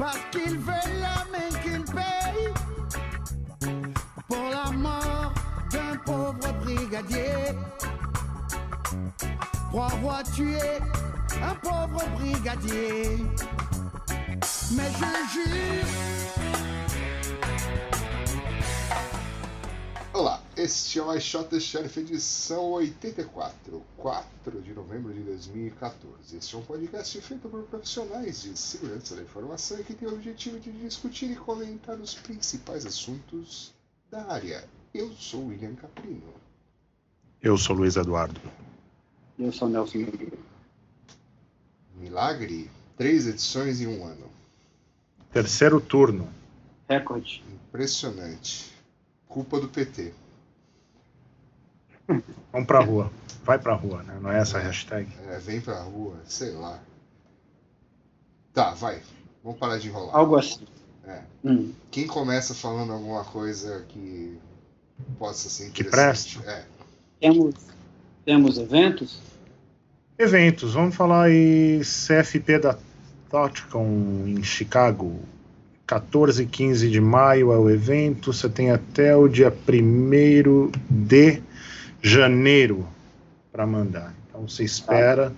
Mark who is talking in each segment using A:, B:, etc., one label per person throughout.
A: Parce qu'ils veulent la main qu'ils payent pour la mort d'un pauvre brigadier. Pour avoir tué un pauvre brigadier. Mais je jure.
B: Olá, este é o iShot Sheriff edição 84, 4 de novembro de 2014. Este é um podcast feito por profissionais de segurança da informação e que tem o objetivo de discutir e comentar os principais assuntos da área. Eu sou William Caprino.
C: Eu sou Luiz Eduardo.
D: Eu sou Nelson.
B: Milagre, três edições em um ano.
C: Terceiro turno.
D: Recorde.
B: Impressionante. Culpa do PT.
C: Vamos pra rua. Vai pra rua, né? Não é essa a hashtag?
B: É, vem pra rua, sei lá. Tá, vai. Vamos parar de enrolar.
D: Algo assim.
B: É.
D: Hum.
B: Quem começa falando alguma coisa que possa ser
C: Que
B: interessante? É.
D: Temos, temos eventos?
C: Eventos. Vamos falar aí CFP da Totcon em Chicago. 14 e 15 de maio é o evento. Você tem até o dia 1 de janeiro para mandar. Então você espera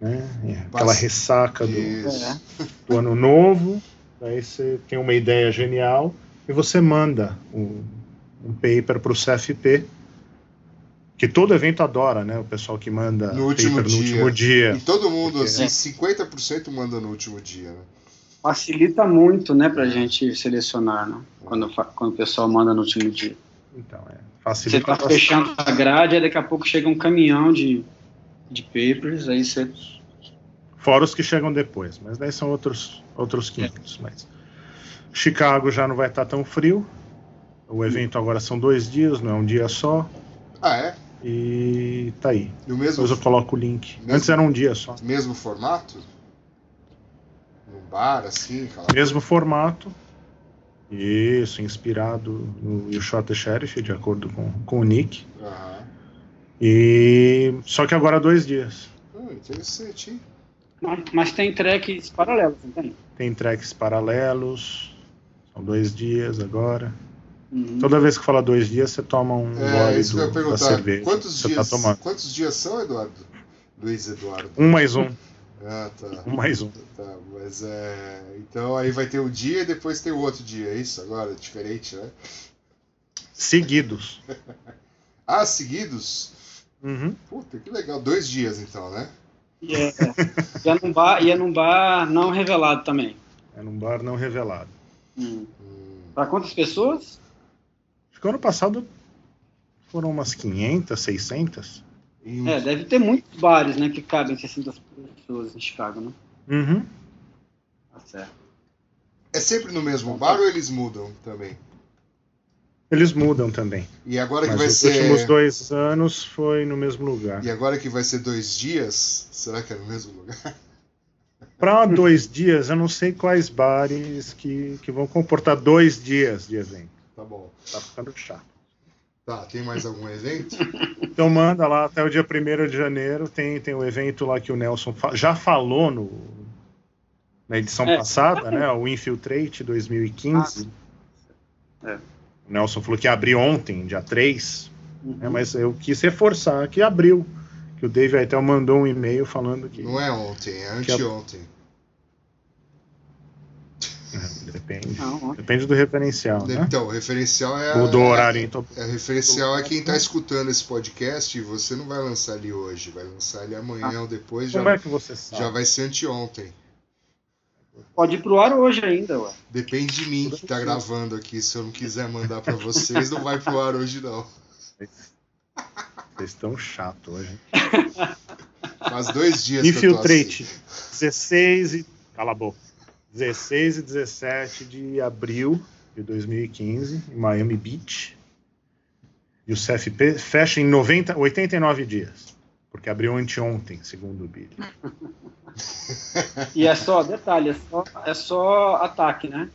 C: né, aquela
B: Passa-
C: ressaca do, do ano novo. Aí você tem uma ideia genial e você manda um, um paper para o CFP. Que todo evento adora, né? O pessoal que manda
B: No último
C: paper
B: dia.
C: no último dia.
B: E todo mundo,
C: Porque-
B: assim, 50% manda no último dia, né?
D: Facilita muito, né, pra gente selecionar, né? Quando, quando o pessoal manda no último dia.
C: Então, é.
D: Você
C: Facilita
D: tá
C: bastante.
D: fechando a grade, aí daqui a pouco chega um caminhão de, de papers, aí você.
C: Fora os que chegam depois, mas daí são outros, outros 500. Mas Chicago já não vai estar tão frio. O evento agora são dois dias, não é um dia só.
B: Ah, é?
C: E tá aí.
B: No mesmo,
C: Depois eu coloco o link.
B: Mesmo-
C: Antes era um dia só.
B: mesmo formato? Num bar, assim, aquela
C: Mesmo formato. Isso, inspirado no You Shot the Sheriff, de acordo com, com o Nick.
B: Aham.
C: E só que agora dois dias.
B: Ah, interessante, hein?
D: Mas, mas tem tracks paralelos, não tem?
C: Tem tracks paralelos. São dois dias agora.
D: Uhum.
C: Toda vez que fala dois dias, você toma um
B: É,
C: gole
B: isso que eu ia
C: do, da
B: perguntar.
C: cerveja.
B: Quantos
C: você
B: dias,
C: tá tomando.
B: quantos dias são, Eduardo? Luiz Eduardo.
C: Um mais um.
B: Ah, tá.
C: Um mais um.
B: Tá, mas é. Então aí vai ter o dia e depois tem o outro dia, é isso agora? Diferente, né?
C: Seguidos.
B: Ah, seguidos?
C: Uhum.
B: Puta, que legal. Dois dias então, né?
D: E é, e é num bar, e é num bar não revelado também.
C: É num bar não revelado.
D: Hum.
B: Hum,
D: Pra quantas pessoas?
C: Acho que ano passado foram umas 500, 600.
B: e um-
D: É, deve ter muitos bares, né, que cabem 600 pessoas em Chicago, né?
C: Uhum.
D: Tá certo.
B: É sempre no mesmo bar ou eles mudam também?
C: Eles mudam também.
B: E agora que
C: Mas
B: vai
C: os
B: ser.
C: últimos dois anos foi no mesmo lugar.
B: E agora que vai ser dois dias, será que é no mesmo lugar?
C: Para dois dias, eu não sei quais bares que, que vão comportar dois dias de evento.
B: Tá bom.
C: Tá ficando chato.
B: Tá, tem mais algum evento?
C: Então manda lá até o dia 1 de janeiro. Tem, tem o evento lá que o Nelson fa- já falou no, na edição
D: É.
C: passada, né? O Infiltrate 2015.
D: É.
C: O Nelson falou que abriu ontem, dia 3.
D: Uhum.
C: né, mas eu quis reforçar que abriu. Que o Dave até mandou um e-mail falando que.
B: Não é ontem, é anteontem.
C: É, depende.
D: Não,
C: Depende do referencial, né?
B: Então, o referencial é.
C: O
B: é-
C: horário em to-
B: É, referencial é quem está escutando esse podcast e você não vai lançar ele hoje, vai lançar ele amanhã ou depois, já,
C: Como é que você sabe?
B: já vai ser anteontem.
D: Pode ir pro ar hoje ainda, ué.
B: Depende de mim que tá gravando aqui. Se eu não quiser mandar pra vocês, não vai pro ar hoje, não.
C: Vocês estão chato hoje.
B: Faz dois dias que eu tô
C: Infiltrate.
B: assim.
C: 16 e. Cala a boca. 16 e 17 de abril de 2015, em Miami Beach. E o CFP fecha em 90, 89 dias. Porque abriu anteontem, segundo o Billy.
D: E é só, detalhe, é só, é só ataque, né?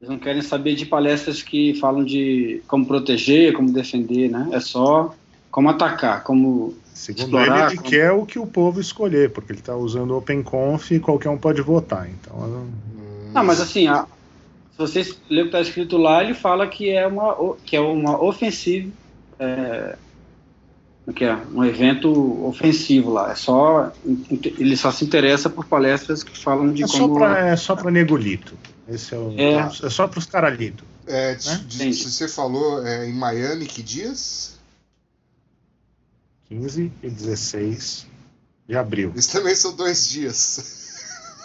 D: Eles não querem saber de palestras que falam de como proteger, como defender, né? É só como atacar, como
C: Segundo
D: Explorar
C: ele, ele
D: como-
C: quer o que o povo escolher, porque ele está usando o OpenConf e qualquer um pode votar. Então, não-
B: Hum,
D: Não, mas assim, a- se vocês lerem o que está escrito lá, ele fala que é uma, que é uma ofensiva, é, o que é um evento ofensivo lá. É só ele só se interessa por palestras que falam de
C: é, só
D: como
C: pra, é só para negolito. Esse é, o,
D: É.
C: é só para os caralitos.
B: É,
C: né?
B: de-
D: Entendi.
B: se você falou é, em Miami, que dias?
C: 15 e 16 de abril.
B: Isso também são dois dias.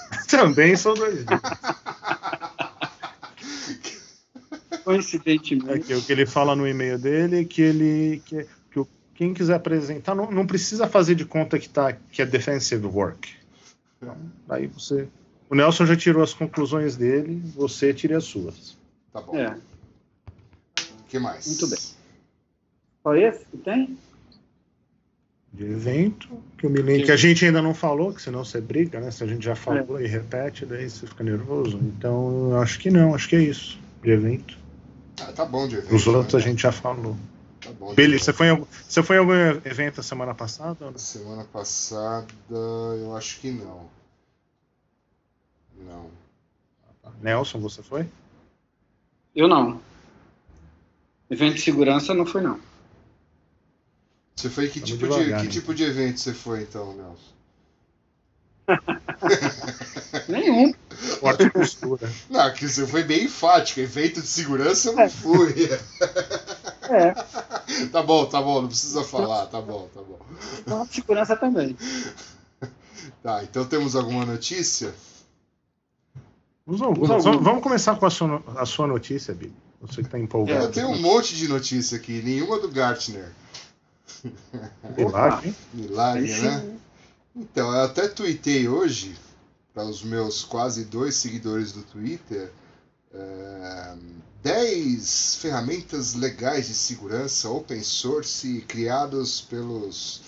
C: Também são dois dias.
D: coincidentemente
C: É que o que ele fala no e-mail dele é que ele que, que quem quiser apresentar não, não precisa fazer de conta que tá que é defensive work. Então, aí você o Nelson já tirou as conclusões dele, você tire as suas.
B: Tá bom.
D: é,
B: O que mais?
D: Muito bem. só esse que tem?
C: De evento, que eu me lembro que a gente ainda não falou, que senão você briga, né? Se a gente já falou e repete, daí você fica nervoso. Então, eu acho que não, acho que é isso. De evento.
B: Ah, tá bom de evento.
C: Os outros
B: né?
C: a gente já falou.
B: Tá bom evento.
C: você foi, em algum- você foi em algum evento a semana passada? ou não?
B: Semana passada, eu acho que não. Não.
C: Nelson, você foi?
D: Eu não. Evento de segurança não foi não.
B: Você foi que tipo,
C: devagar,
B: de, que
C: né?
B: tipo de evento você foi então, Nelson?
D: Nenhum.
C: Forte e costura.
B: Não, que você foi bem enfático. Evento de segurança eu não fui.
D: É,
B: tá bom, tá bom, não precisa falar, tá bom, tá bom.
D: de segurança também.
B: Tá, então temos alguma notícia?
C: Vamos. Vamos- vamos começar com a sua, a sua notícia, Billy. Você que está empolgado.
B: Eu tenho um monte de notícia aqui, nenhuma do Gartner.
C: Milagre, hein?
B: Milagre, né? Então, eu até tuitei hoje, para os meus quase dois seguidores do Twitter, é, 10 ferramentas legais de segurança open source criados pelos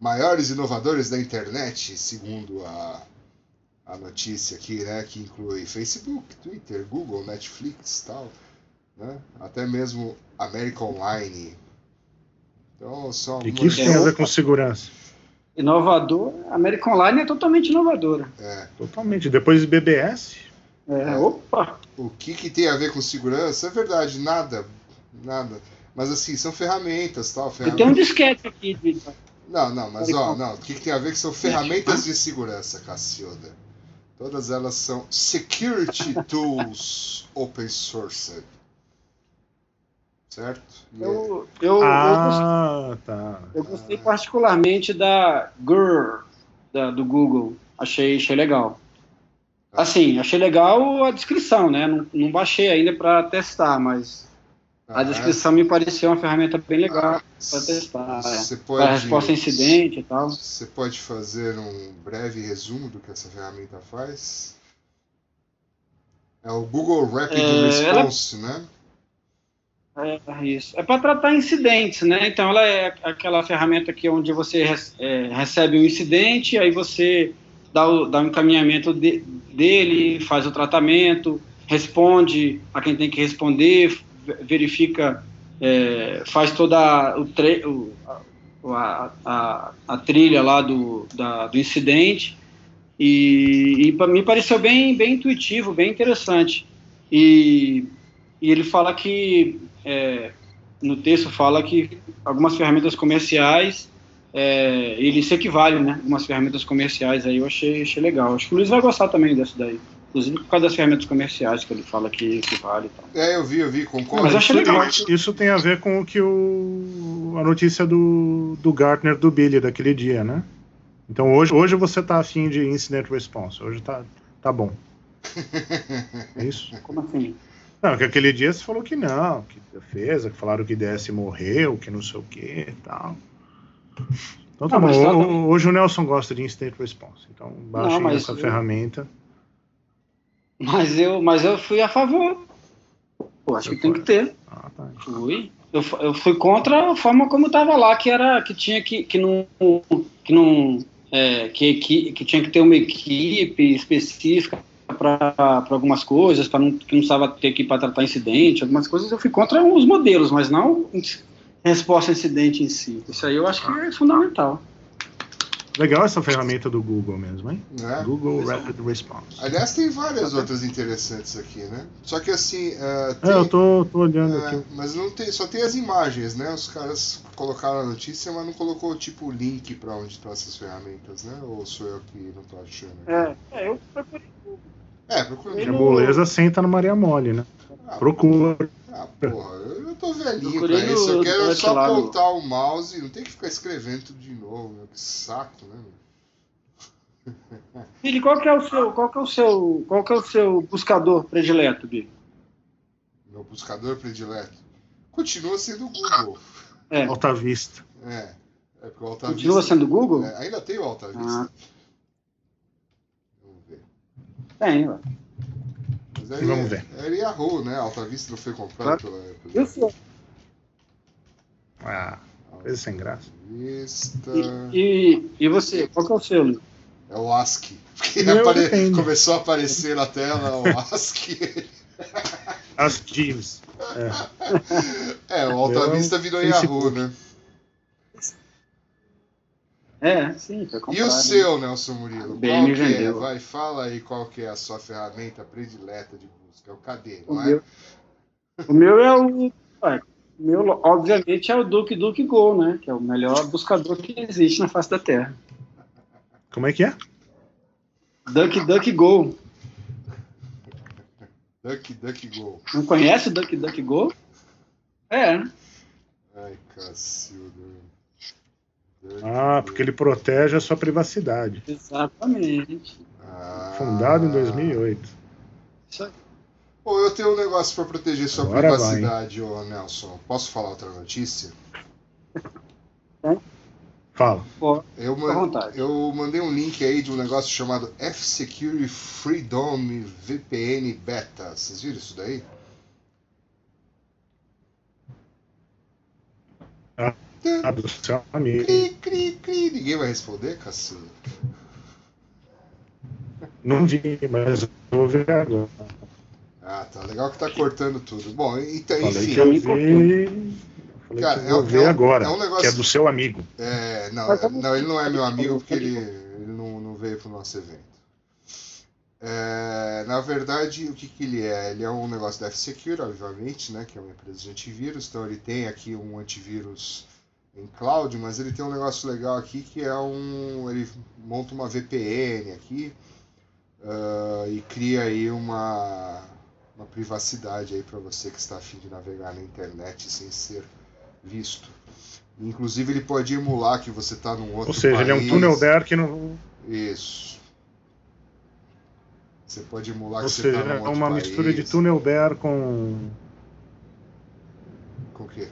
B: maiores inovadores da internet, segundo a, a notícia aqui, né? Que inclui Facebook, Twitter, Google, Netflix tal, né? Até mesmo American Online. Então, são
C: E que isso tem a ver com segurança?
D: Inovador. A American Online é totalmente inovadora.
B: É.
C: Totalmente. Depois de BBS,
D: É, opa!
B: O que, que tem a ver com segurança? É verdade, nada. Nada. Mas assim, são ferramentas, tal.
D: Eu
B: Ferramentas...
D: tenho um disquete aqui.
B: Não, não, mas ó, não. O que, que tem a ver que são ferramentas de segurança, Cacilda? Todas elas são security tools open source. Certo? É-
D: Eu, eu, eu, gostei,
C: ah, tá.
D: eu gostei particularmente da GUR da, do Google. Achei, achei legal. Assim, achei legal a descrição, né? Não, não baixei ainda para testar, mas a
B: Ah,
D: descrição me pareceu uma ferramenta bem legal
B: ah,
D: para testar. É.
B: Você
D: Para
B: pode,
D: resposta a incidente e tal.
B: você pode fazer um breve resumo do que essa ferramenta faz? É o Google Rapid
D: É, ela-
B: Response, né?
D: É isso. É para tratar incidentes, né? Então ela é aquela ferramenta que onde você é, recebe um incidente, aí você dá o, dá o encaminhamento de- dele, faz o tratamento, responde a quem tem que responder, ve- verifica, é, faz toda o tre o, a, a, a trilha lá do, da, do incidente e, e pa- me pareceu bem, bem intuitivo, bem interessante. E, e ele fala que é, no texto fala que algumas ferramentas comerciais é, ele se equivale, né? Algumas ferramentas comerciais aí eu achei, achei legal. Acho que o Luiz vai gostar também dessa daí. Inclusive por causa das ferramentas comerciais que ele fala que equivale e tal.
B: É, eu vi, eu vi, concordo.
D: Mas eu achei legal.
C: Isso, isso tem a ver com o que o, a notícia do, do Gartner do Billy daquele dia, né? Então hoje, hoje você tá afim de incident response. Hoje tá, tá bom. É isso?
D: Como assim?
C: Não, que aquele dia você falou que não, que defesa, que falaram que DS morreu, que não sei o que e tal. Então tá
D: Não,
C: bom.
D: tá-
C: Ho- Hoje o Nelson gosta de Instant Response. Então baixem
D: mas
C: essa
D: eu-
C: ferramenta.
D: Mas eu, mas eu fui a favor. Pô, acho que tem que ter.
C: Ah, tá.
D: Fui. Eu, eu fui contra a forma como estava lá, que era que tinha que, que não. Que, não é, que, equi- que tinha que ter uma equipe específica para algumas coisas, para não, que não precisava ter equipe para tratar incidente, algumas coisas. Eu fui contra os modelos, mas não resposta a incidente em si. Isso aí eu acho que é fundamental.
C: Legal essa ferramenta do Google mesmo, hein?
B: Né?
C: Google Rapid Response.
B: Aliás, tem várias outras interessantes aqui, né? Só que assim, ah, tem,
C: É, eu tô, tô olhando
B: é,
C: aqui.
B: mas não tem, só tem as imagens, né? Os caras colocaram a notícia, mas não colocou tipo o link pra onde estão essas ferramentas, né? Ou sou eu que não tô achando?
D: É, é eu procurei.
B: É, procura
D: não-
C: moleza senta no Maria Mole, né?
B: Ah,
C: Procura.
B: ah, porra, eu tô velhinho
D: Procurei
B: pra isso. Eu
D: no-
B: quero só
D: lá no-
B: apontar o mouse e não tem que ficar escrevendo tudo de novo, meu. Que saco, né? meu?
D: Billy, qual que é o seu, qual que é o seu, qual que é o seu buscador predileto, Billy?
B: Meu buscador predileto. Continua sendo o Google.
D: É,
C: Alta Vista.
B: É. É porque o Alta
D: continua
B: Vista-
D: sendo Google?
B: É, ainda tem o Alta Vista.
D: Ah.
B: Vamos ver.
D: Tem, ó.
B: Mas aí
C: Vamos
B: é-
C: ver.
B: Era Yahoo, né? Alta Vista não foi comprado pela, pela
D: Eu sei.
C: Ah, coisa sem graça.
B: Vista.
D: E, e, e você, qual que é o seu?
B: É o ASCII. Porque apare- começou a aparecer na tela o ASCII.
C: As Jeeves. É.
B: É, o Alta Vista virou. Yahoo, né?
D: É, sim, foi
B: E
D: comprado.
B: o seu, Nelson Murilo? Qual que é? Vai, fala aí qual que é a sua ferramenta predileta de busca. É o KD,
D: O
B: não é?
D: meu, o meu é o. ué, o meu, obviamente, é o Duke Duke Go, né? Que é o melhor buscador que existe na face da Terra.
C: Como é que é?
D: Duck Duck Go.
B: Duck, Duck, Go.
D: Não conhece o Duck Duck Go? É.
B: Ai, cacildo.
C: Ah, porque ele protege a sua privacidade.
D: Exatamente.
B: Ah.
C: Fundado em 2008.
D: Isso aí.
B: Pô, eu tenho um negócio pra proteger sua
C: Agora vai,
B: privacidade, ô Nelson. Posso falar outra notícia?
C: Fala.
D: Pô,
B: Eu, man- eu mandei um link aí de um negócio chamado F-Security Freedom VPN Beta. Vocês viram isso daí?
C: Ah, do seu amigo.
B: Cri, cri, cri. Ninguém vai responder, cacilda?
C: Não vi, mas eu vou ver agora.
B: Ah, tá. Legal que tá cortando tudo. Bom, então,
C: Falei
B: enfim.
C: que eu
D: me
C: vi. Falei
B: Cara,
C: que
B: é
C: eu vou
B: um-
C: ver
B: é um-
C: agora.
B: é um negócio-
C: Que é do seu amigo.
B: É, não, é- não, ele não é meu amigo porque ele, ele não, não veio pro nosso evento. É, na verdade, o que, que ele é? Ele é um negócio da F-Secure, obviamente, né, que é uma empresa de antivírus, então ele tem aqui um antivírus em cloud, mas ele tem um negócio legal aqui que é um. ele monta uma VPN aqui ah, e cria aí uma, uma privacidade aí para você que está afim de navegar na internet sem ser visto. Inclusive ele pode emular que você está num outro
C: Ou seja, ele é um
B: país.
C: túnel dark no.
B: Isso. Você pode emular
C: Ou
B: que você
C: seja,
B: está num
C: é
B: outro
C: uma
B: país.
C: mistura de túnel bear com.
B: Com o quê?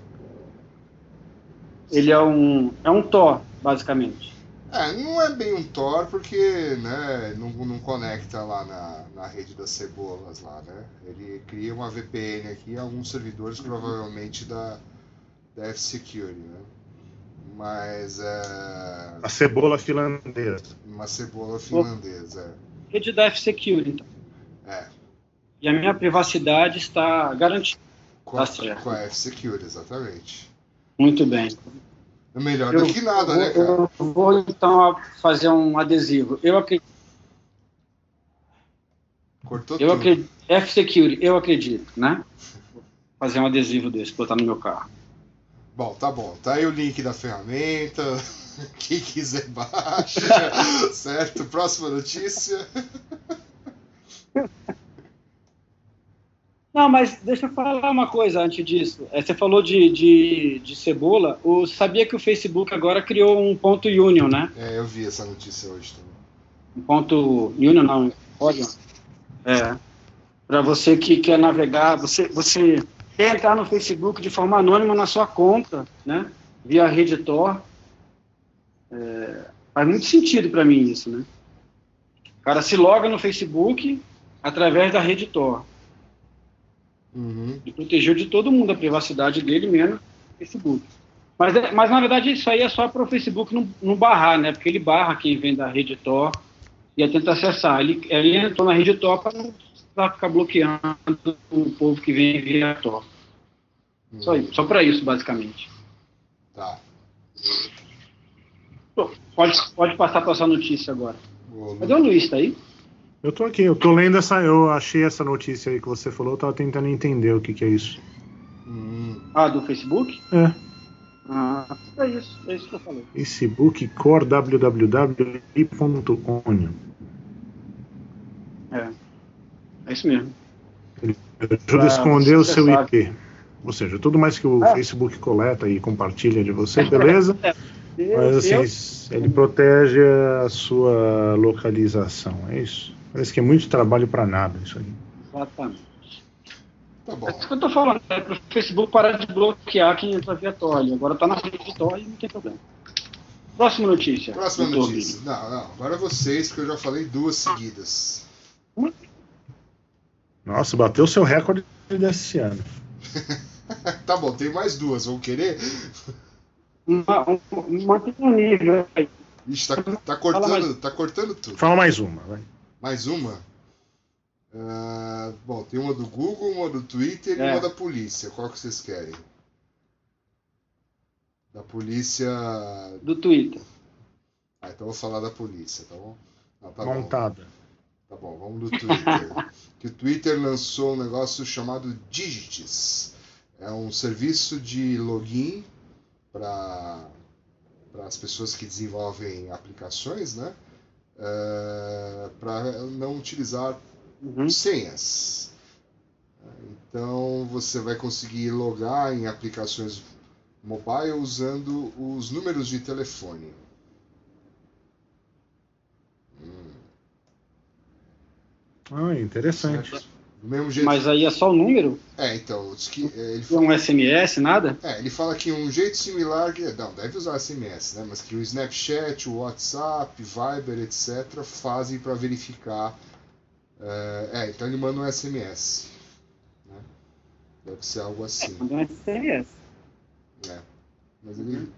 D: Ele é um, é um Thor, basicamente.
B: É, não é bem um Tor porque né, não, não conecta lá na, na rede das cebolas lá, né? Ele cria uma VPN aqui, alguns servidores provavelmente da, da F-Security, né? Mas é
C: A cebola finlandesa.
B: uma cebola finlandesa.
D: Rede da F-Security, então.
B: É,
D: E a minha privacidade está garantida.
B: com a, com a F-Security, exatamente.
D: Muito bem.
B: É melhor
D: Eu-
B: do que nada, né, cara?
D: eu vou então fazer um adesivo. Eu acredito,
B: Cortou
D: eu
B: tudo.
D: acredito F-Security, eu acredito, né? Vou fazer um adesivo desse, botar no meu carro.
B: Bom, tá bom. Tá aí o link da ferramenta. Quem quiser baixa. certo? Próxima notícia.
D: Não, mas deixa eu falar uma coisa antes disso. É, você falou de, de, de cebola. O, sabia que o Facebook agora criou um ponto union, né?
B: É, eu vi essa notícia hoje também.
D: Um ponto union, não, olha. É. Para você que quer navegar, você, você quer entrar no Facebook de forma anônima na sua conta, né? Via rede Tor. É, faz muito sentido para mim isso, né? O cara se loga no Facebook através da rede Tor.
B: Uhum.
D: E protegeu de todo mundo a privacidade dele, menos o Facebook. Mas, é- mas na verdade isso aí é só para o Facebook não, não barrar, né? Porque ele barra quem vem da rede Tor e tenta acessar. Ele, ele entrou na rede Tor para não pra ficar bloqueando o povo que vem via Tor. Só, isso, só para isso, basicamente.
B: Tá.
D: Pode, pode passar para essa notícia agora. Cadê o Luiz? Tá aí?
C: Eu tô aqui, eu tô lendo essa. Eu achei essa notícia aí que você falou, eu tava tentando entender o que, que é isso.
B: Hum,
D: Ah, do Facebook?
C: É.
D: Ah, é isso. É isso que eu falei.
C: Facebook core www.onion.
D: É. É isso mesmo.
C: Ajuda a esconder o seu. IP. Ou seja, tudo mais que o
D: Ah.
C: Facebook coleta e compartilha de você, beleza?
D: Eu-
C: Mas assim, ele protege a sua localização, é isso? Parece que é muito trabalho para nada isso aí.
D: Exatamente.
B: tá bom.
D: É isso que eu tô falando, é pro Facebook parar de bloquear quem entra via Tor. Agora tá na rede de Tor e não tem problema. Próxima notícia.
B: Próxima notícia. Não, não. Agora vocês, porque eu já falei duas seguidas.
C: Nossa, bateu seu recorde desse ano.
B: tá bom, tem mais duas. Vão querer?
D: Uma- um- Mantém o nível aí.
B: Ixi, tá, tá cortando,
D: mais.
B: tá cortando tudo.
C: Fala mais uma, vai.
B: Mais uma? Ah, bom, tem uma do Google, uma do Twitter e
D: É.
B: uma da polícia. Qual que vocês querem? Da polícia.
D: do Twitter.
B: Ah, então eu vou falar da polícia, tá bom? Não, tá bom.
C: Montada.
B: Tá bom, vamos do Twitter. que o Twitter lançou um negócio chamado Digits. É um serviço de login para as pessoas que desenvolvem aplicações, né? Para não utilizar
D: Uhum.
B: senhas. Então você vai conseguir logar em aplicações mobile usando os números de telefone.
C: Ah, interessante.
B: Do mesmo jeito.
D: Mas aí é só o número?
B: É, então, que, é, ele,
D: é um SMS, nada?
B: é, ele fala que um jeito similar, que, não, deve usar SMS, né? Mas que o Snapchat, o WhatsApp, Viber, etc., fazem para verificar. É, é, então ele manda um SMS. Né? Deve ser algo assim.
D: Manda um SMS.
B: Mas ele.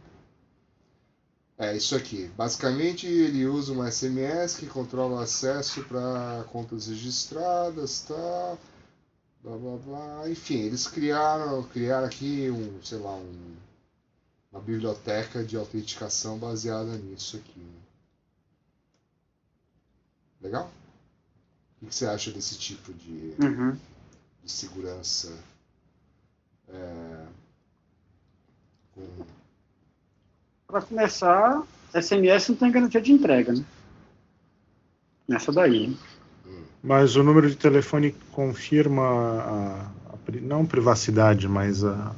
B: É isso aqui. Basicamente, ele usa um SMS que controla o acesso para contas registradas, tá? Blá blá blá. Enfim, eles criaram, criaram aqui um, sei lá, um, uma biblioteca de autenticação baseada nisso aqui. Legal? O que você acha desse tipo de,
D: Uhum.
B: de segurança? É, com
D: Para começar, SMS não tem garantia de entrega, né? Nessa daí. né?
C: Mas o número de telefone confirma a, a não privacidade, mas a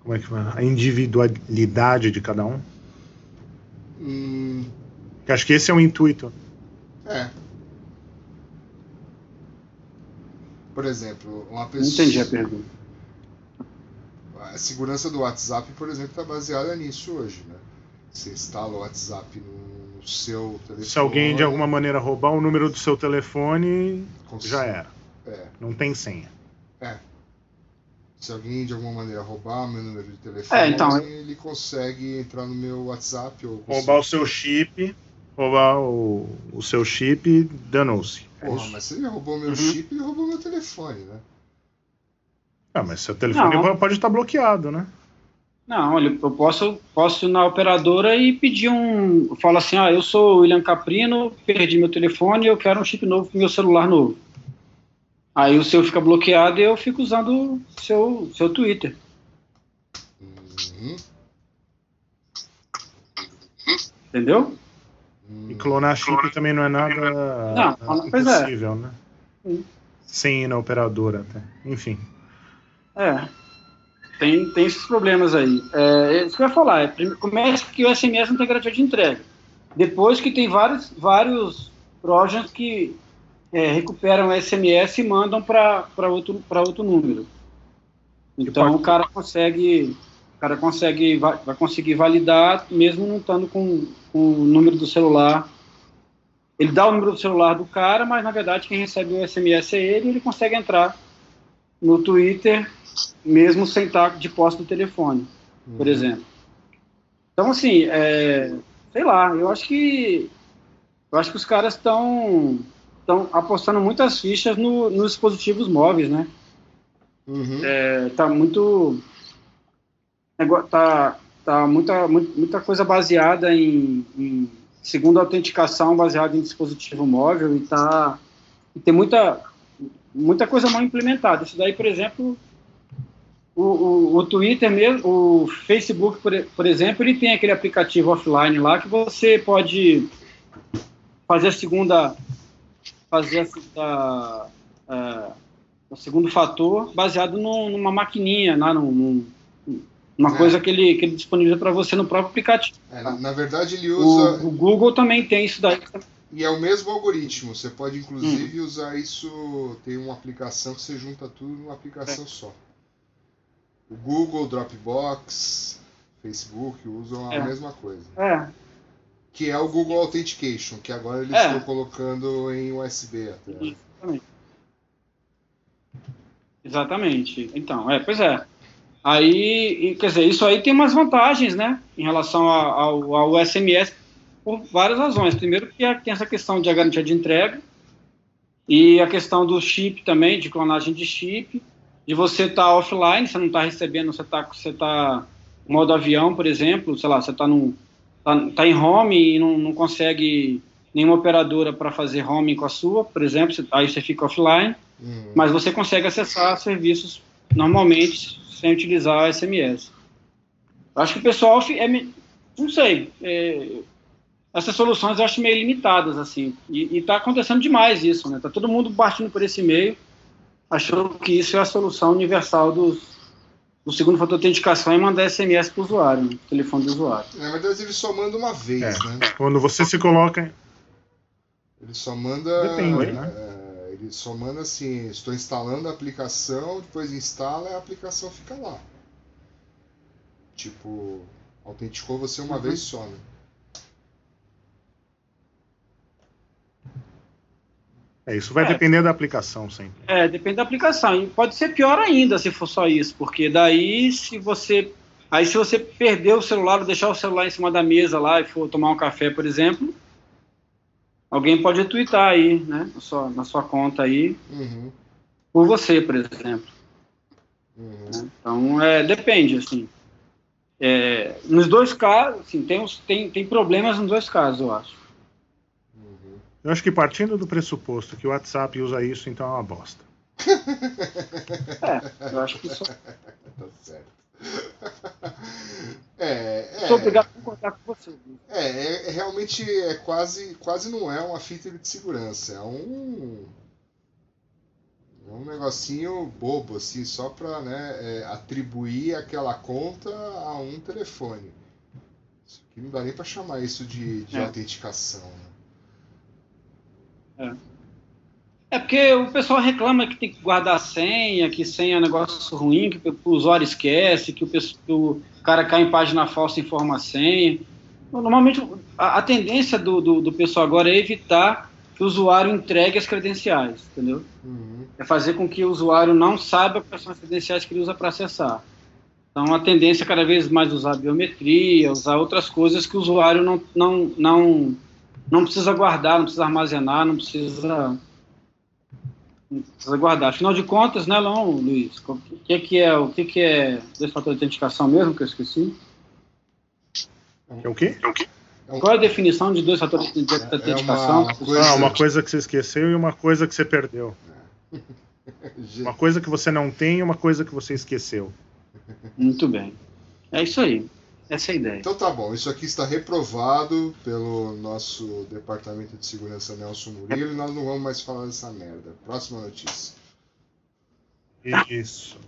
C: como é que vai? A individualidade de cada um.
B: Hum,
C: Que acho que esse é o intuito.
B: É. Por exemplo, uma
D: Não
B: pessoa.
D: entendi a pergunta.
B: A segurança do WhatsApp, por exemplo, está baseada nisso hoje, né? Você instala o WhatsApp no seu telefone.
C: Se alguém de alguma maneira roubar o número do seu telefone,
B: cons-
C: já era.
B: É.
C: Não tem senha.
B: Se alguém de alguma maneira roubar meu número de telefone,
D: É, então,
B: ele consegue entrar no meu WhatsApp ou
C: Roubar o seu chip, roubar o, o seu chip, danou-se. É
B: Porra,
C: isso.
B: mas se ele roubou meu
D: Uhum.
B: chip, ele roubou meu telefone, né?
C: Ah, mas seu telefone
D: Não.
C: pode estar bloqueado, né?
D: Não, olha, eu posso, posso ir na operadora e pedir um. Fala assim, ah, eu sou o William Caprino, perdi meu telefone eu quero um chip novo pro meu celular novo. Aí o seu fica bloqueado e eu fico usando o seu, seu Twitter.
B: Uhum.
D: Entendeu?
C: E clonar chip também não é nada
D: Não, pois é.
C: impossível, né?
D: Sim.
C: Sem ir na operadora até. Enfim.
D: É. Tem, tem esses problemas aí. É, é isso que eu ia falar. É, começa que o SMS não tem garantia de entrega. Depois que tem vários, vários trojans que é, recuperam o SMS e mandam para outro, outro número. Então o cara consegue, o cara consegue, vai, vai conseguir validar mesmo não estando com, com o número do celular. Ele dá o número do celular do cara, mas na verdade quem recebe o SMS é ele e ele consegue entrar no Twitter mesmo sem estar de posse do telefone, uhum. por exemplo. Então, assim, é, sei lá, eu acho que eu acho que os caras estão estão apostando muitas fichas no, nos dispositivos móveis, né? Uhum. É, tá muito tá, tá muita, muita coisa baseada em, em segunda autenticação baseada em dispositivo móvel e tá e tem muita muita coisa mal implementada. Isso daí, por exemplo, o, o, o, Twitter mesmo, o Facebook, por, por, exemplo, ele tem aquele aplicativo offline lá que você pode fazer a segunda, fazer a, a, o segundo fator baseado no, numa maquininha, lá, num, num, uma é. coisa que ele, que ele disponibiliza para você no próprio aplicativo.
B: É, na, na, verdade, ele usa.
D: O, o, Google também tem isso daí.
B: E é o mesmo algoritmo. Você pode, inclusive, hum. usar isso. Tem uma aplicação que você junta tudo numa aplicação é. só. O Google, Dropbox, Facebook usam a é. mesma coisa.
D: É.
B: Que é o Google Authentication, que agora eles é. estão colocando em USB até.
D: Exatamente. Exatamente. Então, é, pois é. Aí, quer dizer, isso aí tem umas vantagens, né, em relação ao, ao SMS, por várias razões. Primeiro, que tem essa questão de garantia de entrega, e a questão do chip também, de clonagem de chip, de você estar tá offline, você não está recebendo, você está você tá modo avião, por exemplo, sei lá, você está tá, tá em home e não, não consegue nenhuma operadora para fazer home com a sua, por exemplo, você, aí você fica offline, uhum. mas você consegue acessar serviços normalmente sem utilizar SMS. Acho que o pessoal é, não sei, é, essas soluções eu acho meio limitadas assim, e está acontecendo demais isso, né? Tá todo mundo partindo por esse meio achou que isso é a solução universal dos, do segundo fator de autenticação e mandar SMS para o usuário, no telefone do usuário.
B: Na verdade, ele só manda uma vez, é. né?
C: Quando você se coloca.
B: Ele só manda.
C: Depende, né?
B: É, ele só manda assim: estou instalando a aplicação, depois instala e a aplicação fica lá. Tipo, autenticou você uma uhum. vez só, né?
C: É, isso vai é, depender da aplicação sempre.
D: É, depende da aplicação. E pode ser pior ainda se for só isso, porque daí se você. Aí se você perder o celular, ou deixar o celular em cima da mesa lá e for tomar um café, por exemplo, alguém pode twittar aí, né? Na sua, na sua conta aí. Uhum. Por você, por exemplo. Uhum. Né? Então, é, depende, assim. É, nos dois casos, assim, tem, tem, tem problemas nos dois casos, eu acho.
C: Eu acho que partindo do pressuposto que o WhatsApp usa isso, então é uma bosta.
D: é, eu acho que isso.
B: tá certo. É,
D: é, Sou obrigado a concordar com você.
B: É, é, é, realmente é quase, quase não é uma fita de segurança, é um é um negocinho bobo assim, só para né, é, atribuir aquela conta a um telefone. Isso aqui não dá nem para chamar isso de, de é. autenticação. Né?
D: É. é porque o pessoal reclama que tem que guardar senha, que senha é um negócio ruim, que o usuário esquece, que o, que o cara cai em página falsa e informa a senha. Normalmente, a, a tendência do, do, do, pessoal agora é evitar que o usuário entregue as credenciais, entendeu? Uhum. É fazer com que o usuário não saiba quais são as credenciais que ele usa para acessar. Então, a tendência é cada vez mais usar biometria, usar outras coisas que o usuário não, não, não não precisa guardar, não precisa armazenar, não precisa, não precisa guardar. Afinal de contas, né, não, Luiz? O que, que é o que, que é dois fatores de autenticação mesmo que eu esqueci?
C: É o quê? É o quê?
D: Qual é a definição de dois fatores de autenticação?
C: É uma coisa... Ah, uma coisa que você esqueceu e uma coisa que você perdeu. uma coisa que você não tem e uma coisa que você esqueceu.
D: Muito bem. É isso aí. Essa é a ideia.
B: Então tá bom, isso aqui está reprovado pelo nosso Departamento de Segurança Nelson Murilo e nós não vamos mais falar dessa merda. Próxima notícia.
C: Isso.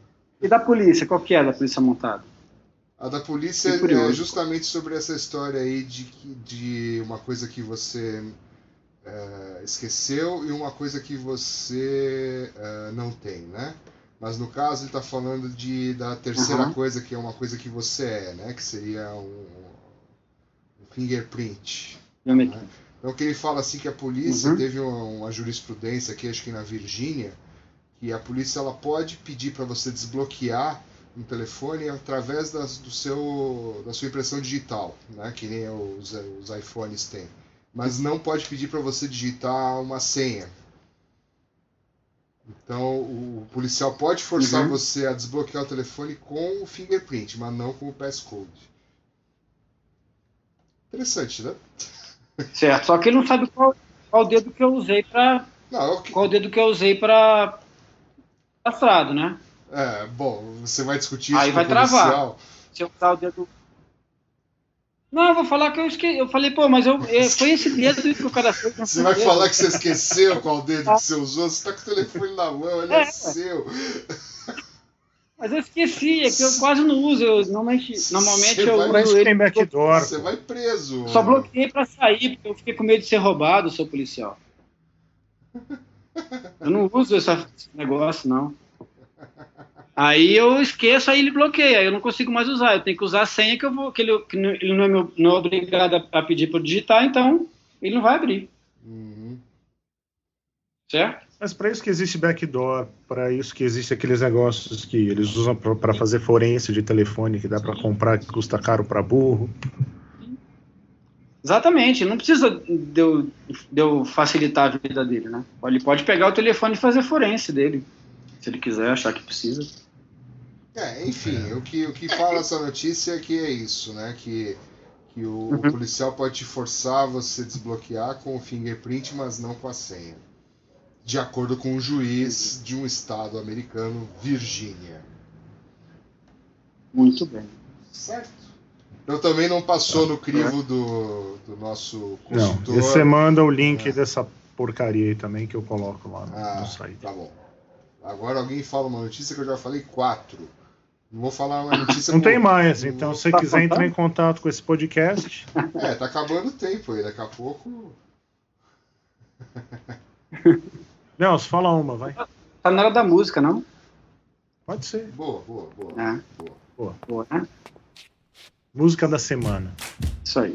D: E da polícia, qual que é da polícia montada?
B: A da polícia é justamente sobre essa história aí de, de uma coisa que você é, esqueceu e uma coisa que você uh, não tem, né? Mas no caso ele está falando de, da terceira
D: Uhum.
B: coisa, que é uma coisa que você é, né? Que seria um, um fingerprint.
D: Biometria.
B: Então que ele fala assim que a polícia
D: Uhum.
B: teve uma, uma jurisprudência aqui, acho que na Virgínia, que a polícia ela pode pedir para você desbloquear um telefone através das, do seu, da sua impressão digital, né? Que nem os, os iPhones têm. Mas não pode pedir para você digitar uma senha. Então o policial pode forçar
D: Uhum.
B: você a desbloquear o telefone com o fingerprint, mas não com o passcode. Interessante, né?
D: Certo. Só que ele não sabe qual, qual dedo que eu usei para
B: é o que-
D: qual dedo que eu usei para castrado, né?
B: É, bom, você vai discutir
D: Aí
B: isso
D: vai
B: com o
D: travar.
B: policial.
D: Se eu usar o dedo. Não, eu vou falar que eu esqueci. Eu falei, pô, mas eu, eu- foi esse dedo que o cara fez.
B: Você vai
D: dedo.
B: falar que você esqueceu qual dedo que você usou, você tá com o telefone na mão, ele é,
D: É.
B: seu.
D: Mas eu esqueci, é que eu quase não uso. Eu, normalmente normalmente
B: Você
D: eu
B: vai-
D: uso ele.
C: backdoor.
B: Você vai preso.
D: Só bloqueei pra sair, porque eu fiquei com medo de ser roubado, seu policial. Eu não uso esse negócio, não. Aí eu esqueço, aí ele bloqueia, aí eu não consigo mais usar. Eu tenho que usar a senha que, eu vou, que ele, que não- ele não é, meu- não é obrigado a, a pedir para digitar, então ele não vai abrir,
B: Uhum.
D: certo?
C: Mas para isso que existe backdoor, para isso que existe aqueles negócios que eles usam para fazer forense de telefone que dá para comprar que custa caro para burro.
D: Exatamente, não precisa de eu, de eu facilitar a vida dele, né? Ele pode pegar o telefone e fazer forense dele, se ele quiser achar que precisa.
B: É, enfim, o que, o que fala essa notícia é que é isso, né? Que, que o, o
D: Uhum.
B: policial pode te forçar a você desbloquear com o fingerprint, mas não com a senha. De acordo com o juiz de um estado americano, Virgínia.
D: Muito bem.
B: Certo. Então também não passou no crivo do, do nosso
C: Não,
B: consultor.
C: e você manda o link
B: É.
C: dessa porcaria aí também que eu coloco lá no,
B: Ah,
C: no site.
B: tá bom. Agora alguém fala uma notícia que eu já falei quatro. Não vou falar uma notícia.
C: Não tem mais, então se você
D: Tá
C: quiser entrar
D: contando?
C: em contato com esse podcast,
B: É, tá acabando o tempo aí. Daqui a pouco.
C: Nelson, fala uma, vai.
D: Tá na hora da música, não?
C: Pode ser.
B: Boa, boa, boa.
D: É.
B: boa.
D: Boa, né?
C: Música da semana.
D: Isso aí.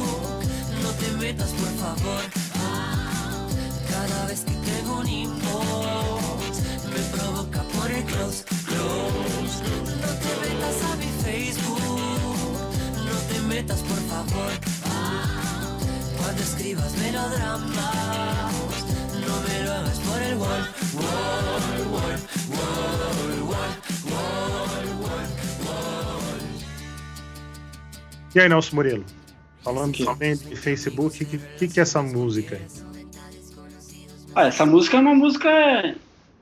E: te metas por favor. Cada vez que tengo un inbox, me provoca por el close, close. No te metas a mi Facebook, no te metas por favor. Cuando escribas melodramas, no me lo hagas por el wall, wall, wall, wall, wall, wall, wall, wall.
C: E aí, Murilo? Falando
D: Aqui.
C: também de Facebook, o que, que, que é essa música?
D: Ah, essa música é uma música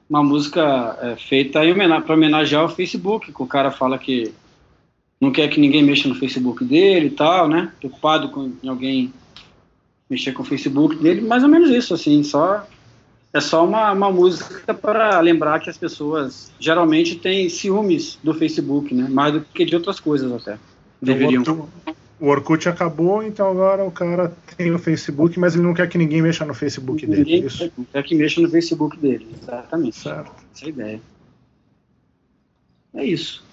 D: uma música é, feita pra homenagear o Facebook, que o cara fala que não quer que ninguém mexa no Facebook dele e tal, né? Preocupado com em alguém mexer com o Facebook dele, mais ou menos isso, assim, só é só uma, uma música para lembrar que as pessoas geralmente têm ciúmes do Facebook, né? Mais do que de outras coisas até. Deveriam.
C: O Orkut acabou, então agora o cara tem o Facebook, mas ele não quer que ninguém mexa no Facebook dele.
D: Ninguém
C: Isso.
D: quer que mexa no Facebook dele, exatamente.
C: Certo.
D: Essa é a ideia. É isso.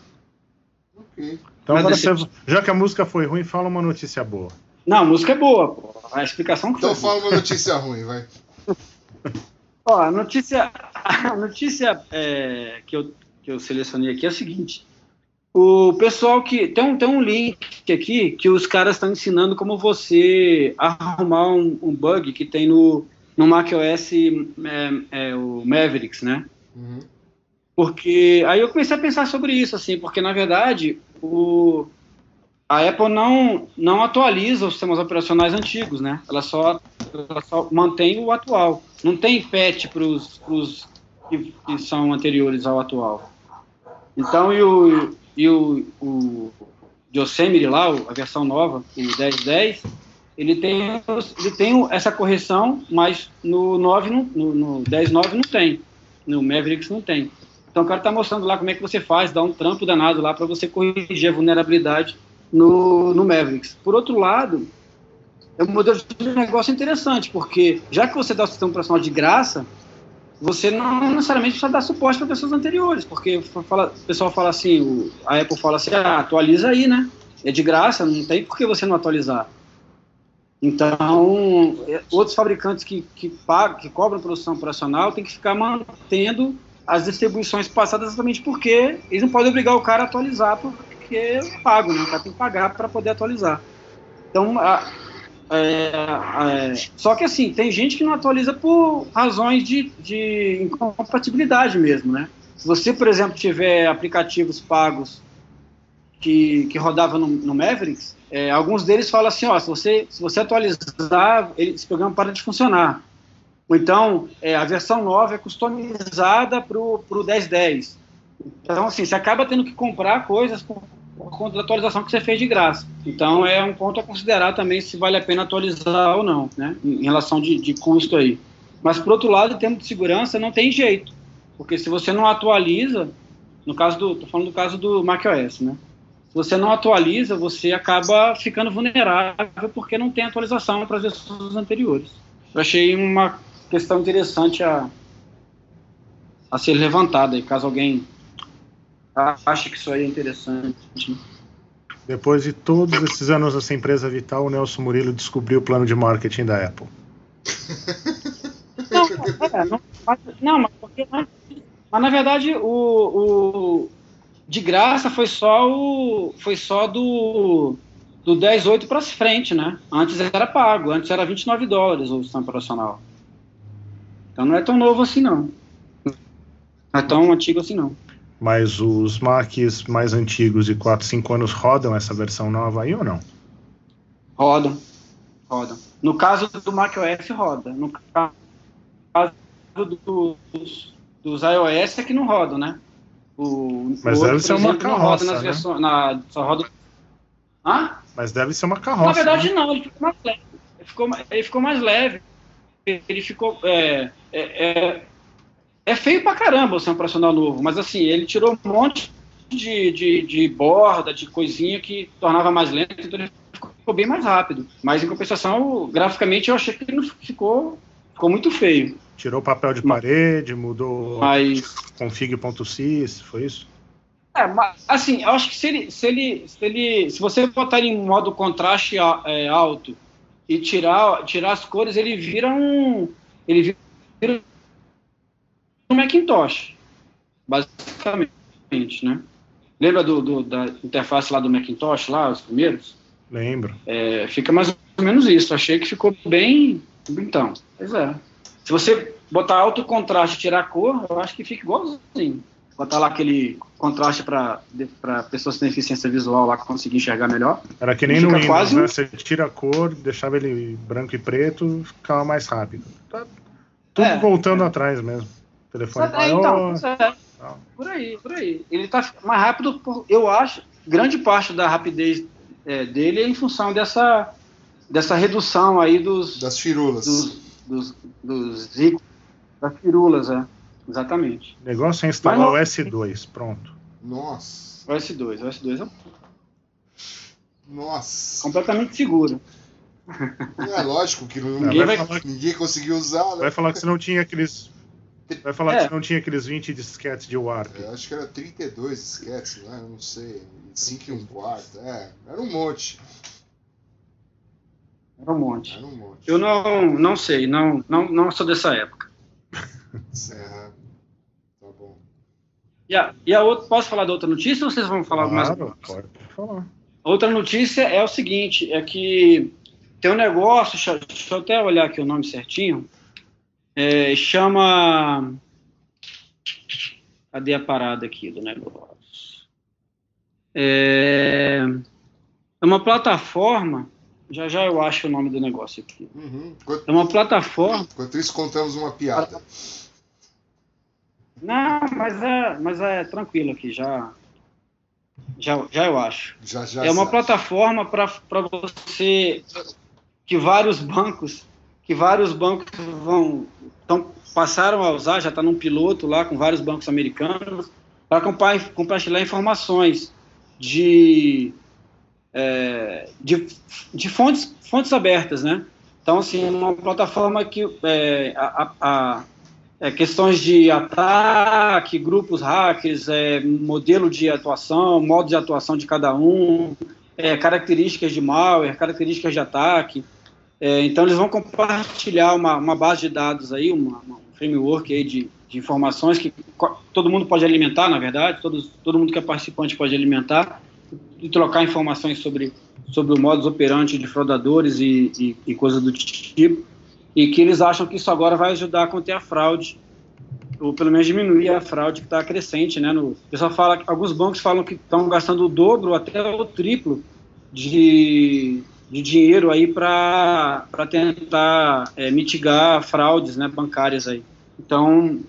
B: Ok.
C: Então você, já que a música foi ruim, fala uma notícia boa.
D: Não, a música é boa, pô. A explicação que
B: Então
D: foi.
B: fala uma notícia ruim, vai.
D: Ó, a notícia, a notícia é, que, eu, que eu selecionei aqui é a seguinte. O pessoal que. Tem um, tem um link aqui que os caras estão ensinando como você arrumar um, um bug que tem no, no macOS é, é, o Mavericks, né?
B: Uhum.
D: Porque aí eu comecei a pensar sobre isso, assim, porque na verdade o, a Apple não, não atualiza os sistemas operacionais antigos, né? Ela só, ela só mantém o atual. Não tem patch para os que, que, são anteriores ao atual. Então, e o, e o, o Yosemite lá, a versão nova, o 1010, ele tem, ele tem essa correção, mas no, 9 não, no, no 10.9 não tem. No Mavericks não tem. Então o cara está mostrando lá como é que você faz, dá um trampo danado lá para você corrigir a vulnerabilidade no, no Mavericks. Por outro lado, é um modelo de negócio interessante, porque já que você dá o sistema operacional de graça, você não necessariamente precisa dar suporte para pessoas anteriores, porque fala, o pessoal fala assim, a Apple fala assim, ah, atualiza aí, né? É de graça, não tem por que você não atualizar. Então, é, outros fabricantes que, que, pagam, que cobram produção operacional têm que ficar mantendo as distribuições passadas exatamente porque eles não podem obrigar o cara a atualizar porque é pago, né? O cara tem que pagar para poder atualizar. Então, a, é, é, só que assim, tem gente que não atualiza por razões de, de incompatibilidade mesmo, né? Se você, por exemplo, tiver aplicativos pagos que, que rodavam no, no Mavericks, é, alguns deles falam assim, ó, se você, se você atualizar, ele, esse programa para de funcionar. Ou então, é, a versão nova é customizada para o 1010. Então, assim, você acaba tendo que comprar coisas por, por conta da atualização que você fez de graça. Então, é um ponto a considerar também se vale a pena atualizar ou não, né? Em relação de, de custo aí. Mas, por outro lado, em termos de segurança, não tem jeito. Porque se você não atualiza, no caso do, tô falando do caso do macOS, né? Se você não atualiza, você acaba ficando vulnerável porque não tem atualização para as versões anteriores. Eu achei uma questão interessante a, a ser levantada, caso alguém ache que isso aí é interessante.
C: Depois de todos esses anos nessa empresa vital, o Nelson Murilo descobriu o plano de marketing da Apple.
D: Não, é, não, mas, não, mas, porque, mas, mas na verdade o, o, de graça foi só o foi só do do 10.8 para frente, né? Antes era pago, antes era 29 dólares o sistema operacional. Então não é tão novo assim não. Não é tão antigo assim não.
C: Mas os Macs mais antigos de 4, 5 anos rodam essa versão nova aí ou não?
D: Rodam. Rodam. No caso do macOS roda. No caso dos, dos iOS é que não rodam, né?
C: O, Mas o deve ser uma carroça,
D: roda
C: né?
D: versões, na, só roda... Hã?
C: Mas deve ser uma carroça.
D: Na verdade
C: né?
D: não, ele ficou mais leve. Ele ficou, ele ficou mais leve. Ele ficou... É, é, é, é feio pra caramba o sistema operacional novo, mas assim, ele tirou um monte de, de, de borda, de coisinha que tornava mais lento, então ele ficou bem mais rápido. Mas em compensação, graficamente eu achei que ele ficou, ficou muito feio.
C: Tirou o papel de parede, mudou
D: Mas,
C: config.sys, foi isso?
D: é, mas, assim, eu acho que se ele, se ele, se ele, se você botar ele em modo contraste é, alto e tirar, tirar as cores, ele vira um, ele vira um Macintosh, basicamente, né? Lembra do, do- da interface lá do Macintosh, lá, os primeiros?
C: Lembro.
D: É, fica mais ou menos isso. Achei que ficou bem. Então, pois é. Se você botar alto contraste e tirar a cor, eu acho que fica igualzinho. Botar lá aquele contraste para pessoas que têm deficiência visual lá conseguir enxergar melhor.
C: Era que nem no Windows,
D: quase
C: né? Você tira a cor, deixava ele branco e preto, ficava mais rápido. Tá tudo
D: É,
C: voltando atrás mesmo. Telefone
D: É, então, é.
C: tal.
D: por aí, por aí. Ele tá mais rápido, por, eu acho, grande parte da rapidez é, dele é em função dessa, dessa redução aí dos,
B: Das firulas.
D: dos, dos, dos ricos, das firulas, é. Exatamente.
C: O negócio é instalar
D: Mas
C: o
D: não-
C: S2, pronto.
B: Nossa.
D: O S2, o S2 é
B: Nossa.
D: completamente seguro.
B: É lógico que não-
D: Ninguém
C: vai
D: vai-
B: ninguém conseguiu usar, né?
C: Vai falar que você não tinha aqueles. Vai falar
D: É.
C: que você não tinha aqueles 20 disquetes de Warp.
B: Eu acho que era 32 disquetes, né? Eu não sei. 5 e um quarto. É, era um monte.
D: Era um monte.
B: Era um monte.
D: Eu não, não sei, não, não, não sou dessa época.
B: É, tá bom.
D: E a, e a outra, posso falar da outra notícia ou vocês vão falar mais?
C: Claro, pode falar.
D: Outra notícia é o seguinte, é que tem um negócio, deixa, deixa eu até olhar aqui o nome certinho, é, chama... Cadê a parada aqui do negócio? É, é uma plataforma. Já já eu acho o nome do negócio aqui.
B: Uhum.
D: É uma plataforma.
B: enquanto isso, contamos uma piada.
D: Não, mas é, mas é tranquilo aqui, já, já, já eu acho.
B: Já, já
D: é uma plataforma para você que vários bancos que vários bancos vão passaram a usar, já está num piloto lá com vários bancos americanos para compartilhar informações de, é, de, de fontes, fontes abertas, né? Então, assim, é uma plataforma que é, a, a, é, questões de ataque, grupos hackers, é, modelo de atuação, modo de atuação de cada um, é, características de malware, características de ataque. É, então, eles vão compartilhar uma, uma base de dados aí, uma, uma framework aí de, de informações que todo mundo pode alimentar, na verdade, todos, todo mundo que é participante pode alimentar e trocar informações sobre, sobre o modus operandi de fraudadores e, e, e coisas do tipo, e que eles acham que isso agora vai ajudar a conter a fraude, ou pelo menos diminuir a fraude que está crescente, né? No, o pessoal fala, alguns bancos falam que estão gastando o dobro, até o triplo de, de dinheiro aí para tentar é, mitigar fraudes né, bancárias aí. Então,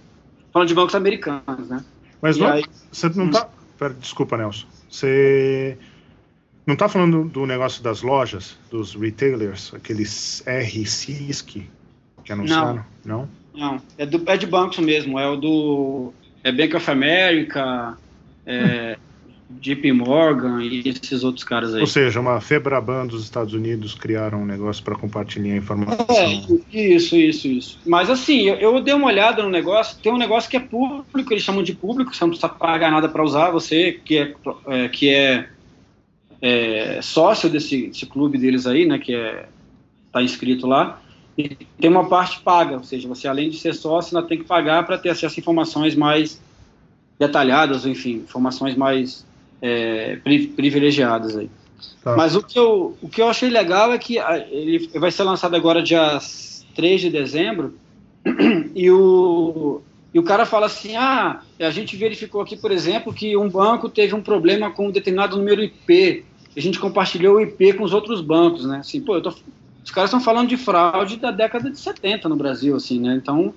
D: falando de bancos americanos, né?
C: Mas não,
D: aí-
C: você não tá. Pera, desculpa, Nelson. Você não tá falando do negócio das lojas, dos retailers, aqueles RCISC que anunciaram? Não.
D: Não, é, do, é de bancos mesmo, é o do é Bank of America, é, JP Morgan e esses outros caras aí.
C: Ou seja, uma Febraban dos Estados Unidos criaram um negócio para compartilhar informação.
D: É, isso, isso, isso. Mas assim, eu, eu dei uma olhada no negócio, tem um negócio que é público, eles chamam de público, você não precisa pagar nada para usar, você que é, é, que é, é sócio desse, desse clube deles aí, né, que é tá inscrito lá, e tem uma parte paga, ou seja, você além de ser sócio, ainda tem que pagar para ter acesso a informações mais detalhadas, enfim, informações mais é, pri- privilegiadas aí.
C: Tá.
D: Mas o que, eu, o que eu achei legal é que ele vai ser lançado agora dia 3 de dezembro e o, e o cara fala assim, ah, a gente verificou aqui, por exemplo, que um banco teve um problema com um determinado número IP, a gente compartilhou o IP com os outros bancos, né? Assim, pô, eu tô, os caras estão falando de fraude da década de 70 no Brasil, assim, né? Então,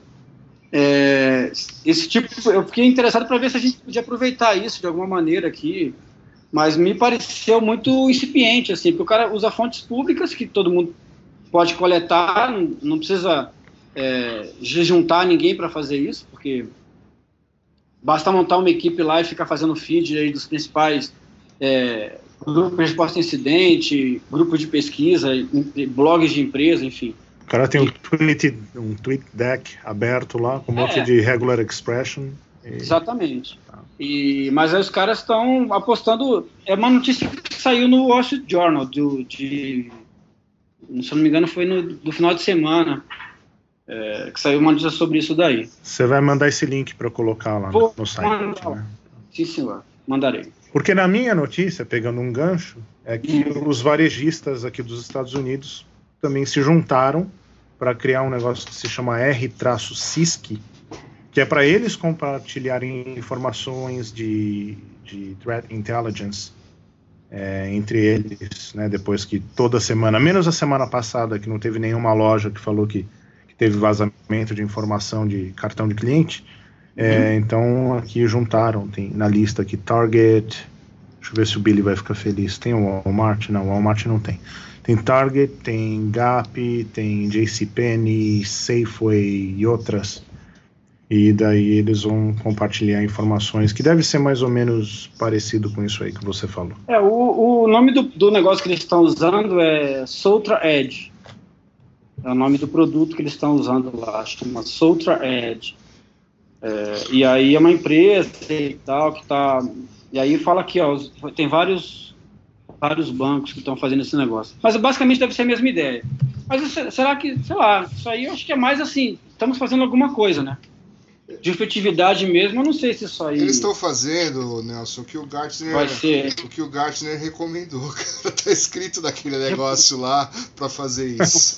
D: é, esse tipo, eu fiquei interessado para ver se a gente podia aproveitar isso de alguma maneira aqui, mas me pareceu muito incipiente, assim, porque o cara usa fontes públicas que todo mundo pode coletar, não, precisa é, juntar ninguém para fazer isso, porque basta montar uma equipe lá e ficar fazendo feed aí dos principais é, grupos de resposta a incidente, grupos de pesquisa, blogs de empresa, enfim.
C: O cara tem um tweet, um tweet deck aberto lá com um monte
D: É.
C: de regular expression. e-
D: Exatamente. E, mas aí os caras estão apostando. É uma notícia que saiu no Wall Street Journal, do, de, se eu não me engano, foi no, do final de semana. é, que saiu uma notícia sobre isso daí.
C: Você vai mandar esse link para eu colocar lá
D: Vou
C: no site.
D: mandar.
C: né?
D: Sim, senhor. Mandarei.
C: Porque na minha notícia, pegando um gancho, é que
D: Hum.
C: os varejistas aqui dos Estados Unidos também se juntaram para criar um negócio que se chama R-CISC, que é para eles compartilharem informações de, de threat intelligence é, entre eles, né, depois que toda semana, menos a semana passada, que não teve nenhuma loja que falou que, que teve vazamento de informação de cartão de cliente, é, então aqui juntaram, tem na lista aqui Target, deixa eu ver se o Billy vai ficar feliz. Tem o Walmart? Não, o Walmart não tem. Tem Target, tem Gap, tem JCPenney, Safeway e outras. E daí eles vão compartilhar informações que deve ser mais ou menos parecido com isso aí que você falou.
D: É, o, o nome do, do negócio que eles estão usando é Soutra Edge. É o nome do produto que eles estão usando lá, chama Soutra Edge. É, e aí é uma empresa e tal que está. E aí fala aqui, ó, tem vários, vários bancos que estão fazendo esse negócio. Mas basicamente deve ser a mesma ideia. Mas se- será que, sei lá, isso aí eu acho que é mais assim, estamos fazendo alguma coisa, né? De efetividade mesmo, eu não sei se isso aí
B: Eles estão fazendo, Nelson, o que o Gartner.
D: vai ser.
B: O que o Gartner recomendou, cara. Tá escrito naquele negócio lá pra fazer isso.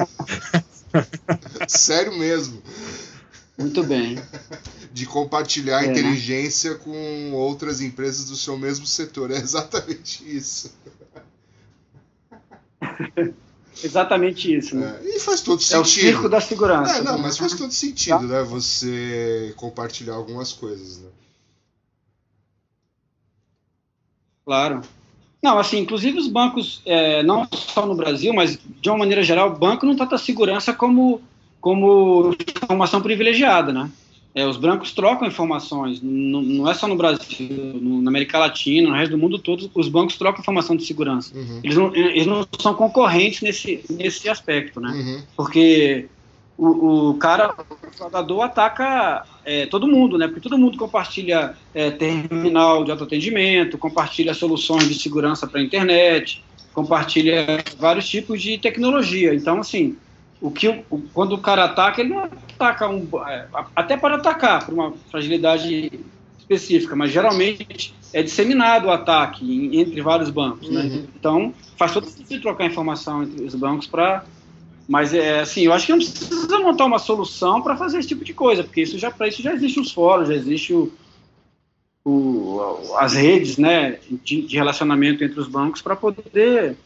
B: Sério mesmo.
D: Muito bem.
B: De compartilhar
D: É, né?
B: inteligência com outras empresas do seu mesmo setor. É exatamente isso.
D: Exatamente isso, né?
B: É, e faz todo
D: É, o
B: sentido.
D: circo da segurança.
B: É, não,
D: né?
B: mas faz todo sentido, né? Você compartilhar algumas coisas, né?
D: Claro. Não, assim, inclusive os bancos, é, não só no Brasil, mas de uma maneira geral, o banco não trata a segurança como, como informação privilegiada, né? É, os bancos trocam informações, não, não é só no Brasil, no- na América Latina, no resto do mundo todo, os bancos trocam informação de segurança.
B: Uhum.
D: Eles não, eles não são concorrentes nesse, nesse aspecto, né?
B: Uhum.
D: porque o, o cara, o fraudador ataca é, todo mundo, né? Porque todo mundo compartilha é, terminal de autoatendimento, compartilha soluções de segurança para a internet, compartilha vários tipos de tecnologia. Então, assim, o que o- quando o cara ataca, ele não ataca um, é, até para atacar por uma fragilidade específica, mas geralmente é disseminado o ataque em- entre vários bancos, né?
B: Uhum.
D: Então, faz todo sentido trocar informação entre os bancos para mas é assim, eu acho que não precisa montar uma solução para fazer esse tipo de coisa, porque isso já para isso já existe os fóruns, já existe o, o- as redes, né, de, de relacionamento entre os bancos para poder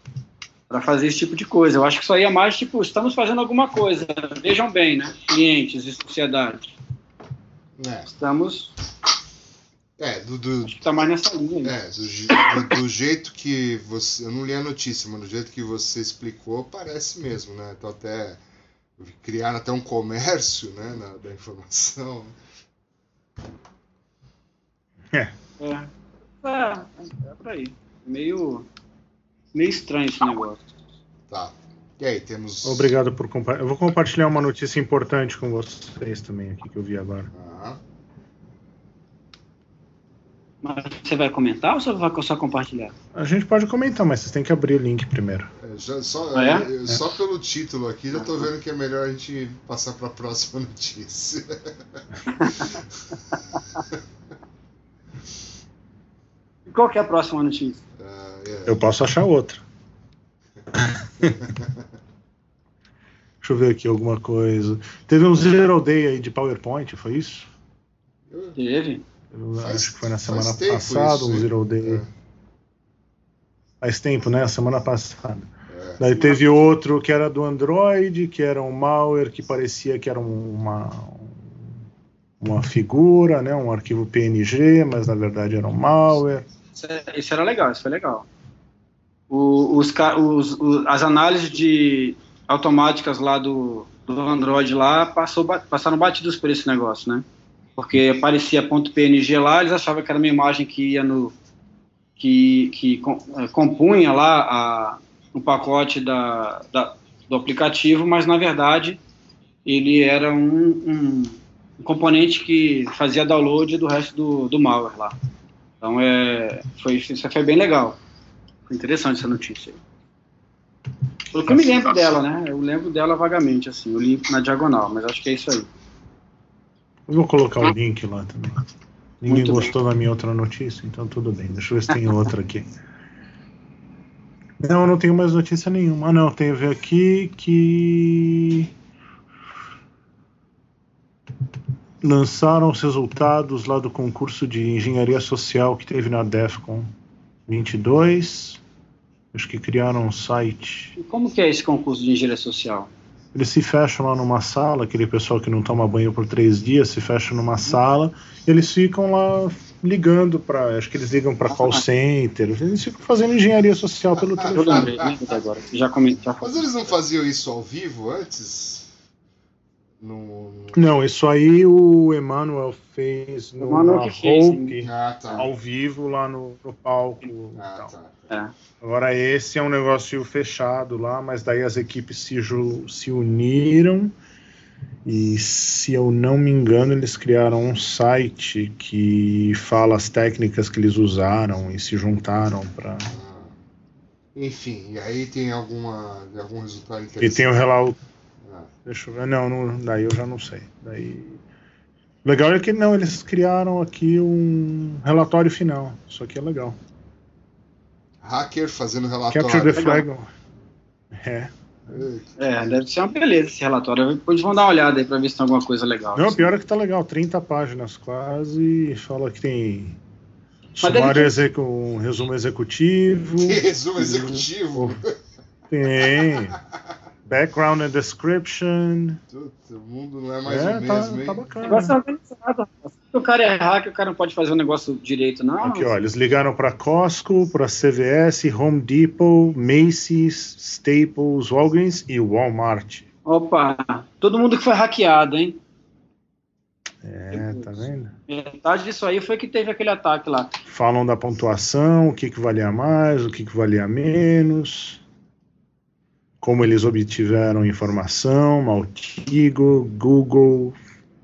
D: para fazer esse tipo de coisa. Eu acho que isso aí é mais tipo, estamos fazendo alguma coisa. Vejam bem, né, clientes e sociedade.
B: É,
D: Estamos
B: é do, do,
D: acho que tá mais nessa linha.
B: é, do, do- do jeito que você. Eu não li a notícia, mas do jeito que você explicou, parece mesmo, né? Então até criaram até um comércio né, na- da informação.
D: É, é, é por aí. Meio meio estranho esse negócio.
B: Tá. E aí, temos.
C: Obrigado por compartilhar. Eu vou compartilhar uma notícia importante com vocês também aqui que eu vi agora.
B: Ah,
D: Mas você vai comentar ou você vai só compartilhar?
C: A gente pode comentar, mas vocês têm que abrir o link primeiro.
B: é, já, só,
D: Ah, é?
B: eu- só pelo título aqui, já tô vendo que é melhor a gente passar para a próxima notícia.
D: Qual que é a próxima notícia?
B: Ah, é.
C: Eu posso achar outra. Deixa eu ver aqui alguma coisa. Teve um Zero Day aí de PowerPoint, foi isso?
D: Teve?
C: Eu
B: Faz-
C: acho que foi na semana passada,
B: isso,
C: um? Zero Day.
B: É.
C: Faz tempo, né? Semana passada.
B: É.
C: Daí teve outro que era do Android, que era um malware que parecia que era um- uma, uma figura, né? um arquivo PNG, mas na verdade era um malware.
D: Isso, é- isso era legal, isso foi legal. O- os, os- as análises de automáticas lá do, do Android lá passou, passaram batidos por esse negócio, né? Porque aparecia ponto .png lá, eles achavam que era uma imagem que ia no que, que eh, compunha lá o pacote da, da- do aplicativo, mas na verdade ele era um, um- um componente que fazia download do resto do, do malware lá. Então é, foi, isso foi bem legal. Foi interessante essa notícia. aí. Pelo que eu me lembro dela, né? Eu lembro dela vagamente, assim. Eu li na diagonal, mas acho que é isso aí.
C: Eu vou colocar o link lá também. Ninguém
D: Muito
C: gostou da minha outra notícia, então tudo bem. Deixa eu ver se tem outra aqui. Não, eu não tenho mais notícia nenhuma. Ah, não, ver aqui que. Lançaram os resultados lá do concurso de engenharia social que teve na DEFCON 22. Acho que criaram um site.
D: E como que é esse concurso de engenharia social?
C: Eles se fecham lá numa sala, aquele pessoal que não toma banho por três dias se fecha numa sala, e eles ficam lá ligando para, acho que eles ligam para call center, eles ficam fazendo engenharia social pelo
D: Eu
C: telefone.
D: lembrei, lembrei agora. Já comentei. Já
B: Mas eles não faziam isso ao vivo antes? No...
C: Não, isso aí o Emmanuel fez no
D: Emmanuel que fez,
C: Hope,
B: Ah, tá.
C: ao vivo lá no, no palco. e
B: Ah,
C: tal.
B: tá.
D: É.
C: Agora esse é um negócio fechado lá, mas daí as equipes se, se uniram e se eu não me engano eles criaram um site que fala as técnicas que eles usaram e se juntaram para
B: Ah. Enfim, e aí tem alguma, algum resultado interessante?
C: e tem o relato. Deixa eu ver, não, não, daí eu já não sei. Daí legal é que não eles criaram aqui um relatório final. Isso aqui é legal.
B: hacker fazendo relatório.
C: Capture the flag. É.
D: É, deve ser uma beleza esse relatório. Depois vão dar uma olhada aí pra ver se tem alguma coisa legal.
C: Não, pior é que tá legal, 30 páginas quase, fala que tem sumário
D: ter-
C: execu- um resumo executivo.
B: Que resumo executivo.
C: Tem. Background and description.
B: Puta, o mundo não é mais
C: é,
B: o
C: tá,
B: mesmo, hein?
C: tá
D: O
C: bacana.
D: negócio é organizado. Se o cara errar, que o cara não pode fazer o negócio direito, não.
C: Aqui, ó, eles ligaram para Costco, para CVS, Home Depot, Macy's, Staples, Walgreens e Walmart.
D: Opa, todo mundo que foi hackeado, hein?
C: É, tá vendo?
D: Metade disso aí foi que teve aquele ataque lá.
C: Falam da pontuação, o que, que valia mais, o que, que valia menos, como eles obtiveram informação, Maltigo, Google.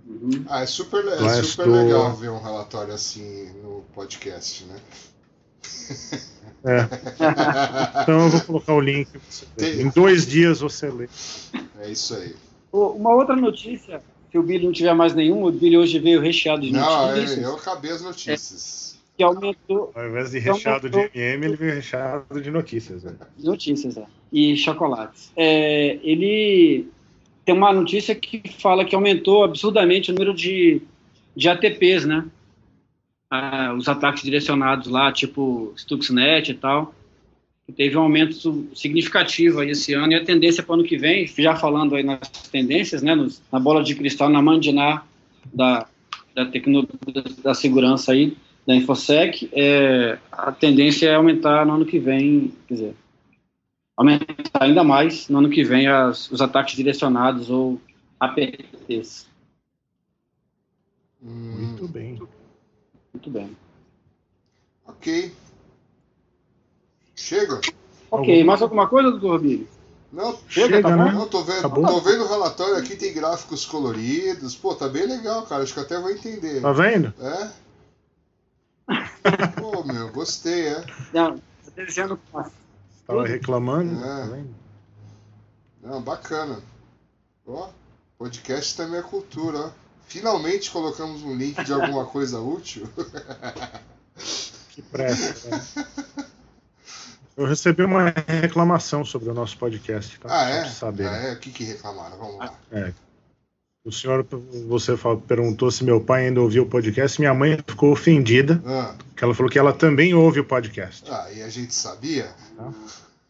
D: Uhum.
B: Ah, é super, é super legal ver um relatório assim no podcast, né?
C: É, então eu vou colocar o link.
B: Tem-
C: Em dois dias você lê.
B: É isso aí.
D: Uma outra notícia, se o Billy não tiver mais nenhum, o Billy hoje veio recheado de
B: Não,
D: notícias,
B: é- eu acabei as notícias.
D: que aumentou
C: Ao invés de recheado de
D: eu-
C: MM, ele veio recheado de notícias. né?
D: notícias, é, e chocolates. É, ele tem uma notícia que fala que aumentou absurdamente o número de, de ATPs, né? Ah, os ataques direcionados lá, tipo Stuxnet e tal. Teve um aumento significativo aí esse ano e a tendência para o ano que vem, já falando aí nas tendências, né, nos- na bola de cristal, na mandiná da, da tecnologia da segurança aí, da InfoSec, é, a tendência é aumentar no ano que vem, quer dizer, aumentar ainda mais no ano que vem as- os ataques direcionados ou APTs.
C: Muito bem.
D: Muito bem.
B: ok. Chega?
D: Ok, mais alguma coisa, doutor Billy?
B: Não,
D: Chega,
C: Chega,
D: tá
C: né?
D: bom?
B: não tô vendo,
C: Acabou?
B: tô vendo o relatório aqui, tem gráficos coloridos. Pô, tá bem legal, cara. Acho que até vou entender.
C: Tá vendo?
B: É? Pô, meu, gostei, é.
D: Não, tô desenhando com a-
C: Tava reclamando.
B: É.
C: Tá?
B: Não, bacana. Ó, podcast também é cultura, ó. Finalmente colocamos um link de alguma coisa útil.
C: Que pressa. né? Eu recebi uma reclamação sobre o nosso podcast, tá?
B: Ah, é?
C: saber.
B: Ah, é? O que que reclamaram? Vamos lá.
C: O senhor, você falou- perguntou se meu pai ainda ouvia o podcast. Minha mãe ficou ofendida,
B: Ah,
C: que ela falou que ela também ouve o podcast.
B: ah, e a gente sabia?
C: Tá.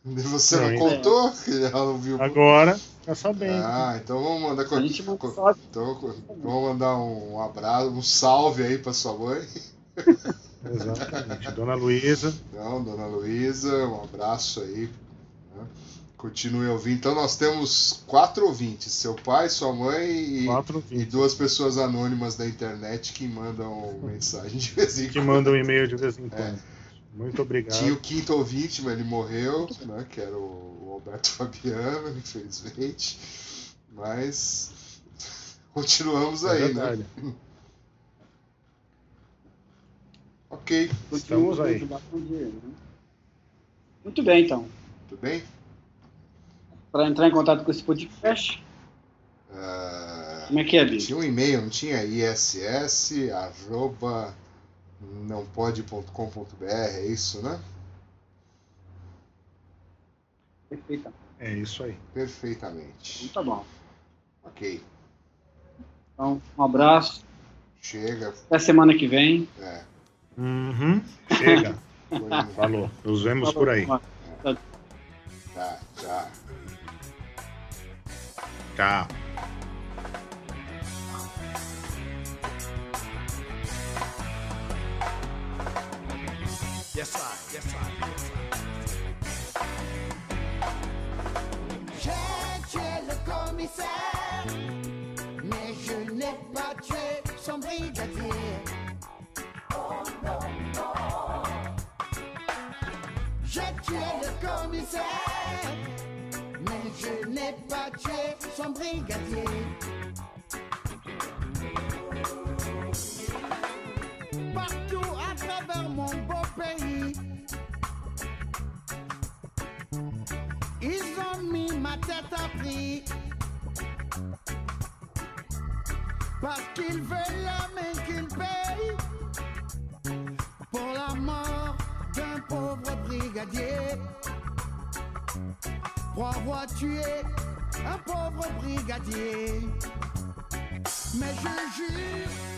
B: Você
C: Não,
B: contou que ela ouviu?
C: Agora, tá sabendo.
B: Ah, então vamos mandar.
D: A gente não
B: co-. Então, vamos mandar um abraço, um salve aí pra sua mãe.
C: Exatamente. Dona Luísa,
B: Não, dona Luísa, um abraço aí. Né? Continue ouvindo. Então nós temos quatro ouvintes: seu pai, sua mãe e, e duas pessoas anônimas da internet que mandam mensagem de vez em
C: Que
B: quando.
C: mandam um e-mail de vez em quando. Muito obrigado.
B: Tinha o quinto ouvinte, mas ele morreu, né? Que era o Alberto Fabiano, infelizmente. Mas continuamos
C: É
B: aí, né?
C: verdade.
B: Ok,
C: Estamos aí.
D: né? Muito bem, então.
B: tudo bem?
D: Para entrar em contato com esse podcast,
B: Ah,
D: como é que é, Billy?
B: Tinha um e-mail, não tinha? ISS, arroba nãopode.com.br, é isso, né?
D: Perfeito.
C: É isso aí.
B: Perfeitamente.
D: Então tá bom.
B: Ok,
D: Então, um abraço.
B: chega.
D: Até semana que vem.
B: É,
C: Uhum. Chega. Falou. Nos vemos por aí.
B: tá, já.
C: Tchau.
F: Yes, I. Yes, I. Yes, I.
A: J'ai tué le commissaire, mais je n'ai pas tué son brigadier. J'ai tué le commissaire, tué son brigadier. Partout à travers mon beau pays, ils ont mis ma tête à prix. Parce qu'ils veulent la main qu'ils payent pour la mort d'un pauvre brigadier. Pour avoir tué un pauvre brigadier. Mais je jure